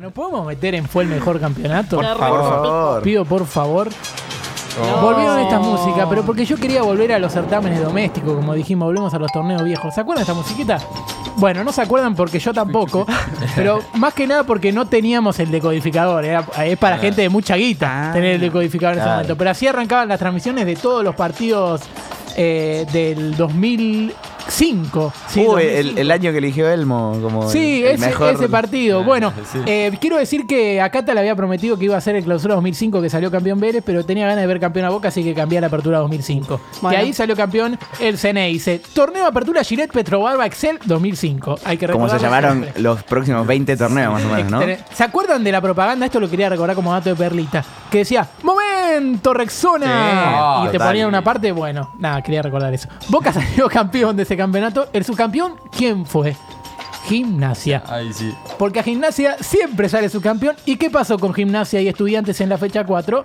¿Nos podemos meter en fue el mejor campeonato? Por favor. Pido por favor. Oh. Volvieron esta música, pero porque yo quería volver a los certámenes domésticos, como dijimos, volvemos a los torneos viejos. ¿Se acuerdan de esta musiquita? Bueno, no se acuerdan porque yo tampoco, pero más que nada porque no teníamos el decodificador. Era, es para gente de mucha guita Ah, tener el decodificador en ese momento. Pero así arrancaban las transmisiones de todos los partidos eh, del 2005. ¿sí? Uh, el, 2005. el año que eligió Elmo como Sí, el, el ese, mejor. ese partido. Ah, Bueno, sí. eh, quiero decir que a Cata le había prometido que iba a ser el clausura 2005 que salió campeón Vélez, pero tenía ganas de ver campeón a Boca, así que cambié a la apertura 2005. Bueno. Y ahí salió campeón el CNE. Dice, torneo de apertura Gillette Petrobarba Excel 2005. Hay que Como se llamaron siempre. los próximos 20 torneos más o menos, ¿no? ¿Se acuerdan de la propaganda? Esto lo quería recordar como dato de perlita. Que decía, ¡Momento, Rexona! Sí, y te total. ponían una parte, bueno, nada, quería recordar eso. Boca salió campeón de ese campeonato. El subcampeón, ¿quién fue? Gimnasia. Ay, sí. Porque a Gimnasia siempre sale subcampeón. ¿Y qué pasó con Gimnasia y Estudiantes en la fecha 4?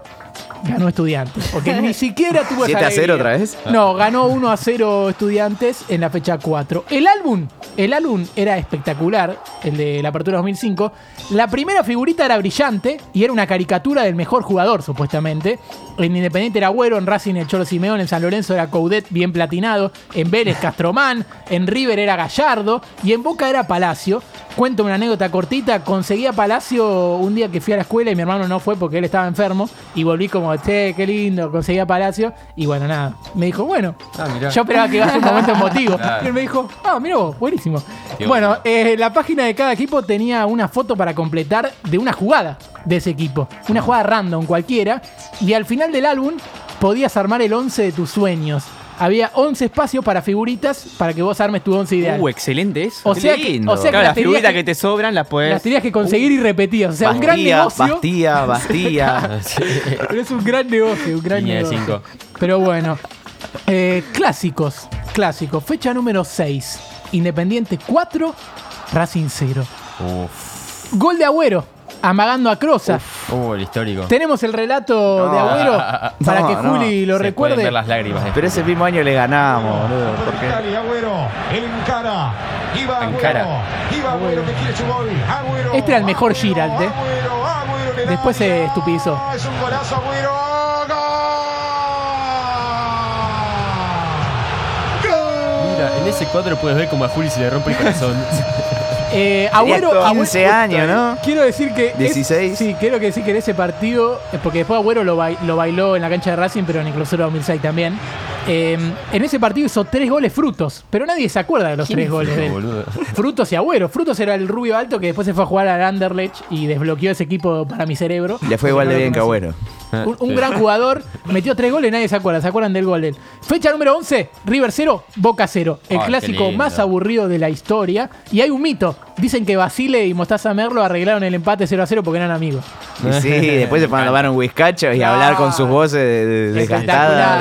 Ganó Estudiantes. Porque ni siquiera tuvo esa 7 a 0 alegría. otra vez. No, ganó 1 a 0 Estudiantes en la fecha 4. El álbum, el álbum era espectacular, el de la apertura 2005. La primera figurita era brillante y era una caricatura del mejor jugador, supuestamente. En Independiente era Agüero, en Racing el Cholo Simeón, en San Lorenzo era Coudet bien platinado, en Vélez Castromán, en River era Gallardo y en Boca era Palacio. Cuento una anécdota cortita, conseguí a Palacio un día que fui a la escuela y mi hermano no fue porque él estaba enfermo y volví como, che, qué lindo, conseguí a Palacio y bueno, nada, me dijo, bueno, Ah, mirá. yo esperaba que iba a ser un momento emotivo. Claro. Y él me dijo, ah, mira vos, buenísimo. Qué bueno, eh, la página de cada equipo tenía una foto para completar de una jugada de ese equipo. Una jugada random cualquiera. Y al final del álbum podías armar el 11 de tus sueños. Había 11 espacios para figuritas para que vos armes tu 11 ideal. Uh, excelente eso. o, sea que, lindo. o sea que claro, las figuritas que, que te sobran las puedes. las tenías que conseguir y repetías. O sea, un gran Bastía, negocio. Bastía, Bastía. Pero es un gran negocio, un gran negocio. cinco. Pero bueno. Eh, clásicos. Clásicos. Fecha número 6. Independiente 4. Racing 0. Uf. Gol de Agüero. Amagando a Croza. Uh, el histórico. Tenemos el relato de No. Agüero para que no. Juli lo Se recuerde. ver las lágrimas. Pero ese mismo año le ganamos, boludo. ¿Por qué? Italia, Agüero, él encara, iba Agüero, Encara. iba Agüero que quiere su gol, Agüero, Este era el mejor Giralt, ¿eh? Después se estupidizó. Es un golazo, Agüero, gol. Mira, en ese cuadro puedes ver como a Juli se le rompe el corazón. Eh, Agüero, Tenía Agüero- 15 años, ¿no? Quiero decir que. es- 16. sí, quiero que decir que en ese partido. eh, Porque después Agüero lo, bai- lo bailó en la cancha de Racing, pero en el clausura 2006 también. eh, en ese partido hizo tres goles frutos, pero nadie se acuerda de los tres goles de él. boludo. Frutos y Agüero. Frutos era el rubio alto que después se fue a jugar al Anderlecht y desbloqueó ese equipo para mi cerebro. Le fue igual de bien que Agüero. Un, un Sí. gran jugador, metió tres goles, nadie se acuerda. ¿Se acuerdan del gol de él? Fecha número 11, River 0, Boca 0. El Ay, clásico lindo. más aburrido de la historia. Y hay un mito. Dicen que Basile y Mostaza Merlo arreglaron el empate 0 a 0 porque eran amigos. Y sí, después se fueron a tomar un whiskacho y a hablar con sus voces de, de, de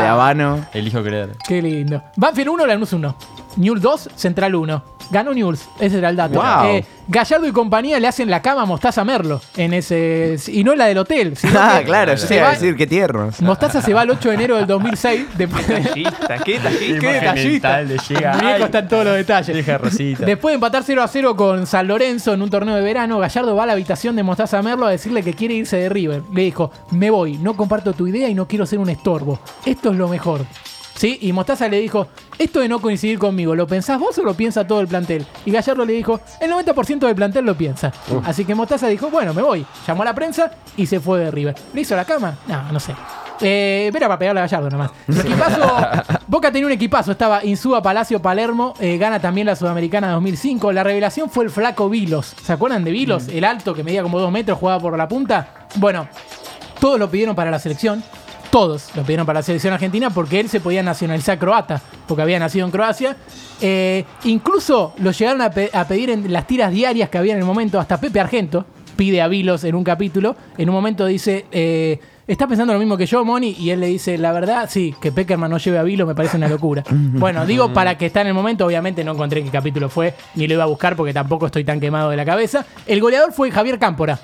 habano. Elijo creer. Qué lindo. Banfield 1, Lanús 1. Newell's 2, Central 1. Ganó Newell's, ese era el dato. Wow. Eh, Gallardo y compañía le hacen la cama a Mostaza Merlo en ese y no la del hotel. sino Ah, que claro, yo te iba a decir que tiernos. Mostaza se va el 8 de enero del 2006 después de, Detallista, qué detallista. Qué detallista. mental le llega. Mi viejo Ay, está en todos los detalles. Después de empatar 0 a 0 con San Lorenzo en un torneo de verano, Gallardo va a la habitación de Mostaza Merlo a decirle que quiere irse de River. Le dijo, me voy, no comparto tu idea y no quiero ser un estorbo. Esto es lo mejor. ¿Sí? Y Mostaza le dijo, esto de no coincidir conmigo, ¿lo pensás vos o lo piensa todo el plantel? Y Gallardo le dijo, el 90% del plantel lo piensa. Así que Mostaza dijo, bueno, me voy. Llamó a la prensa y se fue de River. ¿Le hizo la cama? No, no sé. Eh, era para pegarle a Gallardo nomás. Equipazo, Boca tenía un equipazo, estaba Insúa, Palacio, Palermo, eh, gana también la Sudamericana 2005. La revelación fue el flaco Vilos. ¿Se acuerdan de Vilos? El alto que medía como dos metros, jugaba por la punta. Bueno, todos lo pidieron para la selección. Todos lo pidieron para la selección argentina porque él se podía nacionalizar croata, porque había nacido en Croacia. Eh, incluso lo llegaron a, pe- a pedir en las tiras diarias que había en el momento, hasta Pepe Argento pide a Vilos en un capítulo. En un momento dice, eh, ¿estás pensando lo mismo que yo, Moni? Y él le dice, la verdad, sí, que Peckerman no lleve a Vilos me parece una locura. bueno, digo para que está en el momento, obviamente no encontré qué capítulo fue, ni lo iba a buscar porque tampoco estoy tan quemado de la cabeza. El goleador fue Javier Cámpora.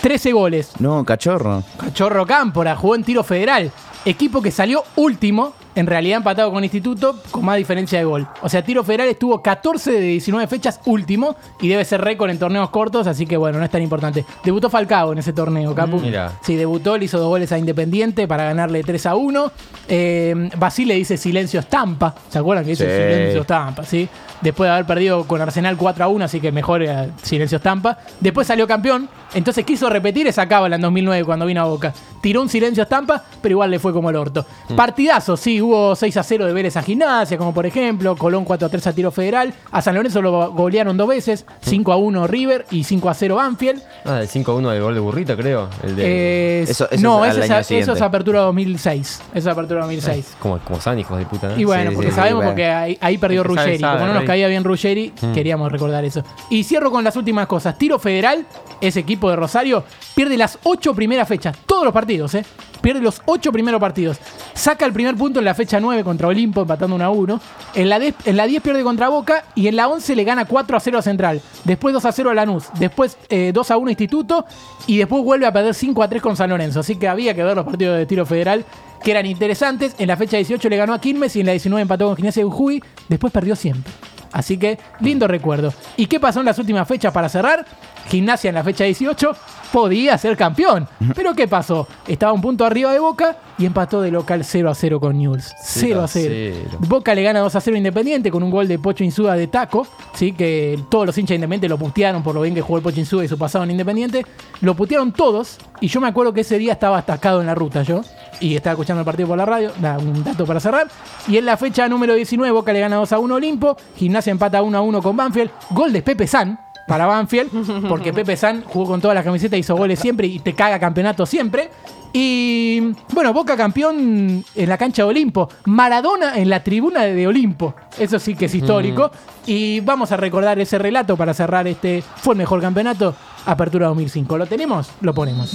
13 goles. No, cachorro. Cachorro Cámpora jugó en tiro federal. Equipo que salió último en realidad empatado con Instituto con más diferencia de gol. O sea, Tiro Federal estuvo 14 de 19 fechas último y debe ser récord en torneos cortos, así que bueno, no es tan importante. Debutó Falcao en ese torneo, Capu. Mira. Sí, debutó, le hizo dos goles a Independiente para ganarle 3 a 1. Eh, Basile dice silencio estampa. ¿Se acuerdan que dice Sí. silencio estampa? Sí. Después de haber perdido con Arsenal 4 a 1, así que mejor eh, silencio estampa. Después salió campeón, entonces quiso repetir esa cábala en 2009 cuando vino a Boca. Tiró un silencio estampa, pero igual le fue como el orto. Partidazo, sí, hubo 6 a 0 de Vélez a Gimnasia, como por ejemplo, Colón 4 a 3 a Tiro Federal. A San Lorenzo lo golearon dos veces, 5 a 1 River y 5 a 0 Banfield. Ah, el 5-1 del gol de Burrita, creo. El de. Eh, Eso- eso no, es eso es, eso apertura 2006. Eso es apertura 2006. Como, como San, hijos de puta. ¿no? Y bueno, Sí, porque sí, sabemos sí, porque ahí, ahí perdió Ruggeri. sabe, Como no nos caía bien Ruggeri, queríamos recordar eso. Y cierro con las últimas cosas. Tiro Federal, ese equipo de Rosario, pierde las ocho primeras fechas. Todos los partidos, ¿eh? Pierde los ocho primeros partidos. Saca el primer punto en la fecha 9 contra Olimpo, empatando 1 a 1. En la, 10, en la 10 pierde contra Boca y en la 11 le gana 4 a 0 a Central. Después 2 a 0 a Lanús. Después eh, 2 a 1 a Instituto. Y después vuelve a perder 5 a 3 con San Lorenzo. Así que había que ver los partidos de tiro federal que eran interesantes. En la fecha 18 le ganó a Quilmes y en la 19 empató con Gimnasia de Jujuy. Después perdió siempre. Así que lindo recuerdo. ¿Y qué pasó en las últimas fechas para cerrar? Gimnasia en la fecha 18 podía ser campeón. Pero ¿qué pasó? Estaba un punto arriba de Boca y empató de local 0 a 0 con Newell's. 0 a 0. 0. Boca le gana 2 a 0 a Independiente con un gol de Pocho Insuda de taco. ¿sí? Que todos los hinchas de Independiente lo putearon por lo bien que jugó el Pocho Insuda y su pasado en Independiente. Lo putearon todos. Y yo me acuerdo que ese día estaba atascado en la ruta yo. Y estaba escuchando el partido por la radio. Un dato para cerrar. Y en la fecha número 19, Boca le gana 2 a 1 a Olimpo. Gimnasia empata 1 a 1 con Banfield. Gol de Pepe San para Banfield, porque Pepe San jugó con todas las camisetas, hizo goles siempre y te caga campeonato siempre. Y bueno, Boca campeón en la cancha de Olimpo, Maradona en la tribuna de Olimpo, eso sí que es histórico. Y vamos a recordar ese relato para cerrar este, fue el mejor campeonato, Apertura 2005. ¿Lo tenemos? Lo ponemos.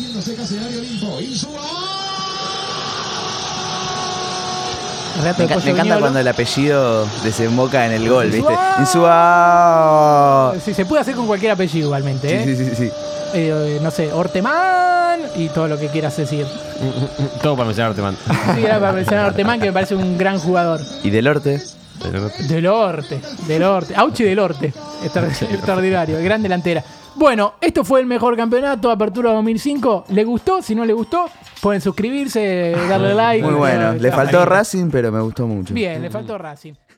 Me, me encanta Viñolo. cuando el apellido desemboca en el gol, ¿viste? Insua. Sí, se puede hacer con cualquier apellido igualmente, ¿eh? Sí, sí, sí, sí. Eh, no sé, Ortemán y todo lo que quieras decir. Todo para mencionarte, man. Sí, era para mencionar a Ortemán, que me parece un gran jugador. Y del Orte. Del Orte, del Orte. Auchi del Orte. Extra- Extraordinario, gran delantera. Bueno, esto fue el mejor campeonato, Apertura 2005. ¿Le gustó? Si no le gustó, pueden suscribirse, darle like. Muy bueno. Le faltó. Racing, pero me gustó mucho. Bien, le faltó Racing.